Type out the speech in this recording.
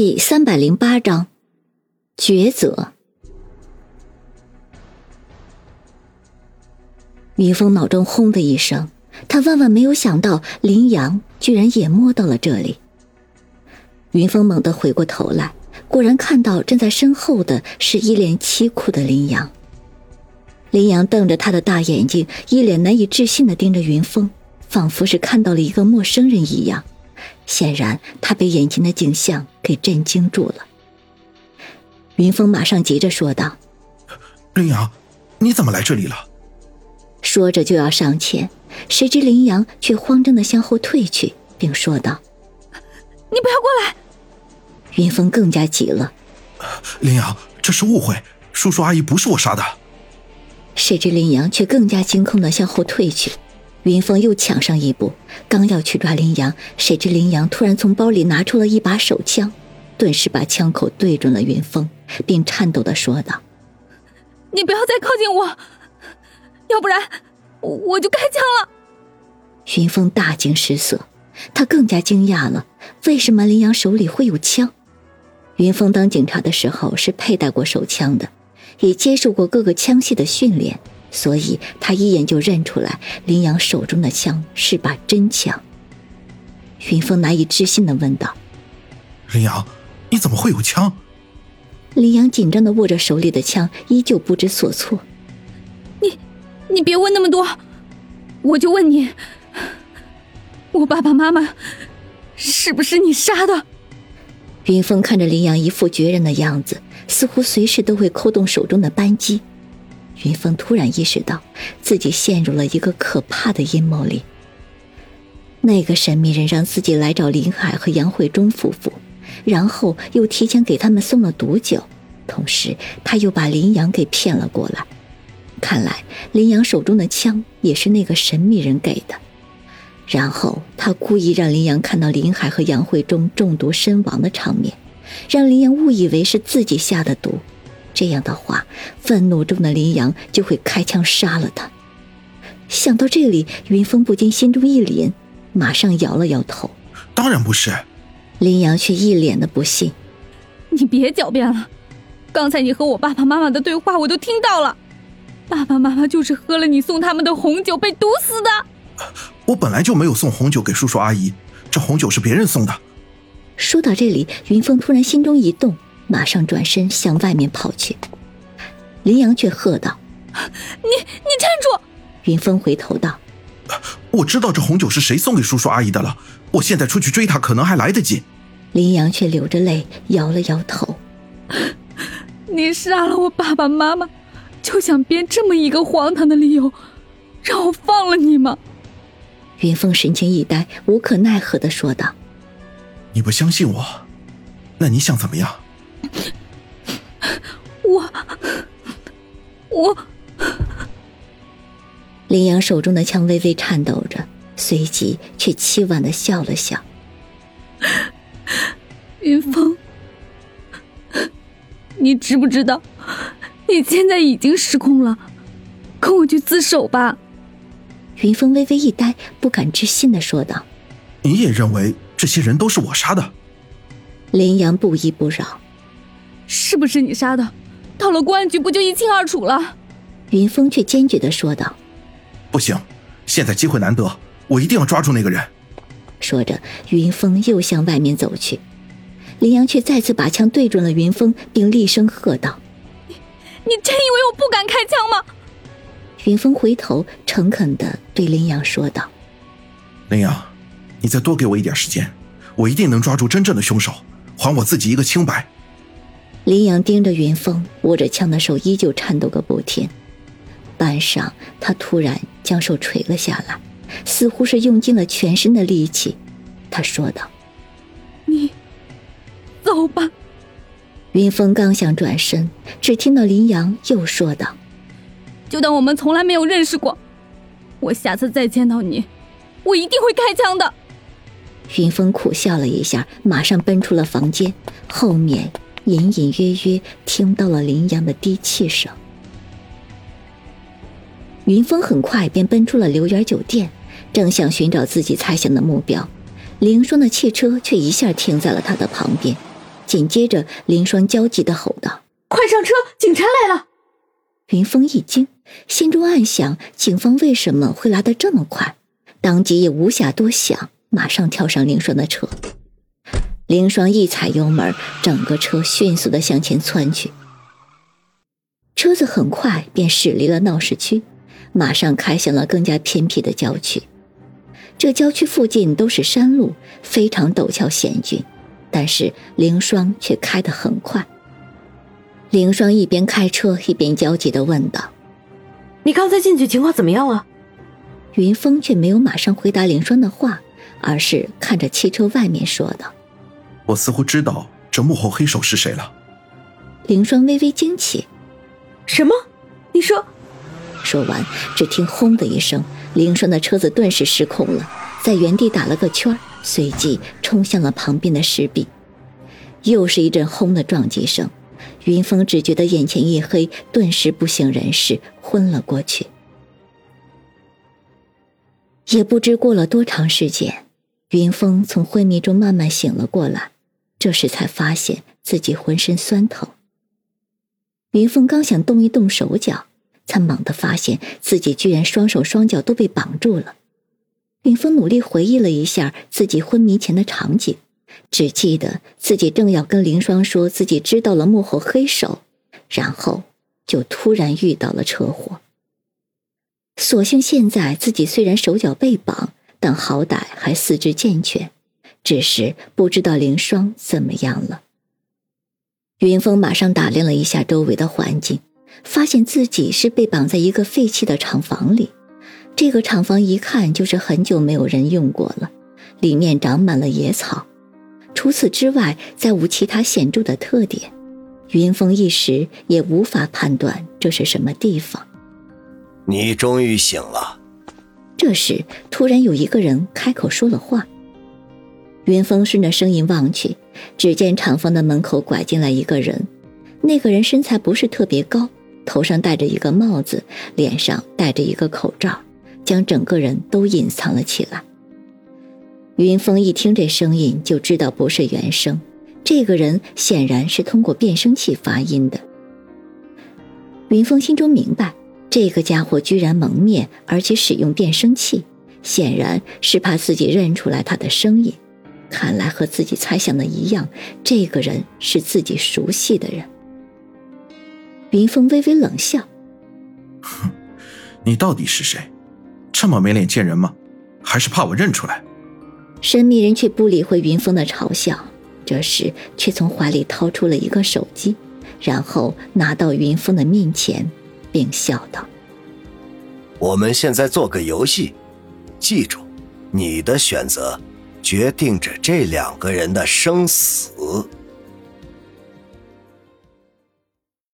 第三百零八章抉择。云峰脑中轰的一声，他万万没有想到林阳居然也摸到了这里。云峰猛地回过头来，果然看到站在身后的是一脸凄苦的林阳。林阳瞪着他的大眼睛，一脸难以置信的盯着云峰，仿佛是看到了一个陌生人一样。显然，他被眼前的景象给震惊住了。云峰马上急着说道：“林阳，你怎么来这里了？”说着就要上前，谁知林阳却慌张的向后退去，并说道：“你不要过来！”云峰更加急了：“林阳，这是误会，叔叔阿姨不是我杀的。”谁知林阳却更加惊恐的向后退去。云峰又抢上一步，刚要去抓林阳，谁知林阳突然从包里拿出了一把手枪，顿时把枪口对准了云峰，并颤抖的说道：“你不要再靠近我，要不然我就开枪了。”云峰大惊失色，他更加惊讶了，为什么林阳手里会有枪？云峰当警察的时候是佩戴过手枪的，也接受过各个枪械的训练。所以他一眼就认出来，林阳手中的枪是把真枪。云峰难以置信的问道：“林阳，你怎么会有枪？”林阳紧张的握着手里的枪，依旧不知所措。“你，你别问那么多，我就问你，我爸爸妈妈是不是你杀的？”云峰看着林阳一副决然的样子，似乎随时都会扣动手中的扳机。云峰突然意识到，自己陷入了一个可怕的阴谋里。那个神秘人让自己来找林海和杨慧忠夫妇，然后又提前给他们送了毒酒，同时他又把林阳给骗了过来。看来林阳手中的枪也是那个神秘人给的。然后他故意让林阳看到林海和杨慧忠中毒身亡的场面，让林阳误以为是自己下的毒。这样的话，愤怒中的林阳就会开枪杀了他。想到这里，云峰不禁心中一凛，马上摇了摇头：“当然不是。”林阳却一脸的不信：“你别狡辩了，刚才你和我爸爸妈妈的对话我都听到了。爸爸妈妈就是喝了你送他们的红酒被毒死的。我本来就没有送红酒给叔叔阿姨，这红酒是别人送的。”说到这里，云峰突然心中一动。马上转身向外面跑去，林阳却喝道：“你你站住！”云峰回头道：“我知道这红酒是谁送给叔叔阿姨的了，我现在出去追他可能还来得及。”林阳却流着泪摇了摇头：“你杀了我爸爸妈妈，就想编这么一个荒唐的理由，让我放了你吗？”云峰神情一呆，无可奈何的说道：“你不相信我，那你想怎么样？”我，我。林阳手中的枪微微颤抖着，随即却凄婉的笑了笑。云峰，你知不知道，你现在已经失控了？跟我去自首吧。云峰微微一呆，不敢置信的说道：“你也认为这些人都是我杀的？”林阳不依不饶。是不是你杀的？到了公安局不就一清二楚了？云峰却坚决的说道：“不行，现在机会难得，我一定要抓住那个人。”说着，云峰又向外面走去。林阳却再次把枪对准了云峰，并厉声喝道：“你，你真以为我不敢开枪吗？”云峰回头，诚恳的对林阳说道：“林阳，你再多给我一点时间，我一定能抓住真正的凶手，还我自己一个清白。”林阳盯着云峰，握着枪的手依旧颤抖个不停。半晌，他突然将手垂了下来，似乎是用尽了全身的力气。他说道：“你走吧。”云峰刚想转身，只听到林阳又说道：“就当我们从来没有认识过。我下次再见到你，我一定会开枪的。”云峰苦笑了一下，马上奔出了房间，后面。隐隐约约听到了林阳的低气声，云峰很快便奔出了刘园酒店，正想寻找自己猜想的目标，凌霜的汽车却一下停在了他的旁边。紧接着，凌霜焦急的吼道：“快上车，警察来了！”云峰一惊，心中暗想：警方为什么会来得这么快？当即也无暇多想，马上跳上凌霜的车。凌霜一踩油门，整个车迅速的向前窜去。车子很快便驶离了闹市区，马上开向了更加偏僻的郊区。这郊区附近都是山路，非常陡峭险峻，但是凌霜却开得很快。凌霜一边开车一边焦急的问道：“你刚才进去情况怎么样了？”云峰却没有马上回答凌霜的话，而是看着汽车外面说道：“我似乎知道这幕后黑手是谁了。”凌霜微微惊起。什么？你说？说完，只听“轰”的一声，凌霜的车子顿时失控了，在原地打了个圈，随即冲向了旁边的石壁。又是一阵“轰”的撞击声，云峰只觉得眼前一黑，顿时不省人事，昏了过去。也不知过了多长时间，云峰从昏迷中慢慢醒了过来，这时才发现自己浑身酸疼。云峰刚想动一动手脚，才猛地发现自己居然双手双脚都被绑住了。云峰努力回忆了一下自己昏迷前的场景，只记得自己正要跟凌霜说自己知道了幕后黑手，然后就突然遇到了车祸。所幸现在自己虽然手脚被绑，但好歹还四肢健全，只是不知道凌霜怎么样了。云峰马上打量了一下周围的环境，发现自己是被绑在一个废弃的厂房里。这个厂房一看就是很久没有人用过了，里面长满了野草。除此之外，再无其他显著的特点。云峰一时也无法判断这是什么地方。你终于醒了。这时，突然有一个人开口说了话。云峰顺着声音望去，只见厂房的门口拐进来一个人。那个人身材不是特别高，头上戴着一个帽子，脸上戴着一个口罩，将整个人都隐藏了起来。云峰一听这声音就知道不是原声，这个人显然是通过变声器发音的。云峰心中明白，这个家伙居然蒙面，而且使用变声器，显然是怕自己认出来他的声音。看来和自己猜想的一样，这个人是自己熟悉的人。云峰微微冷笑：“哼，你到底是谁？这么没脸见人吗？还是怕我认出来？”神秘人却不理会云峰的嘲笑，这时却从怀里掏出了一个手机，然后拿到云峰的面前，并笑道：“我们现在做个游戏，记住，你的选择。”决定着这两个人的生死。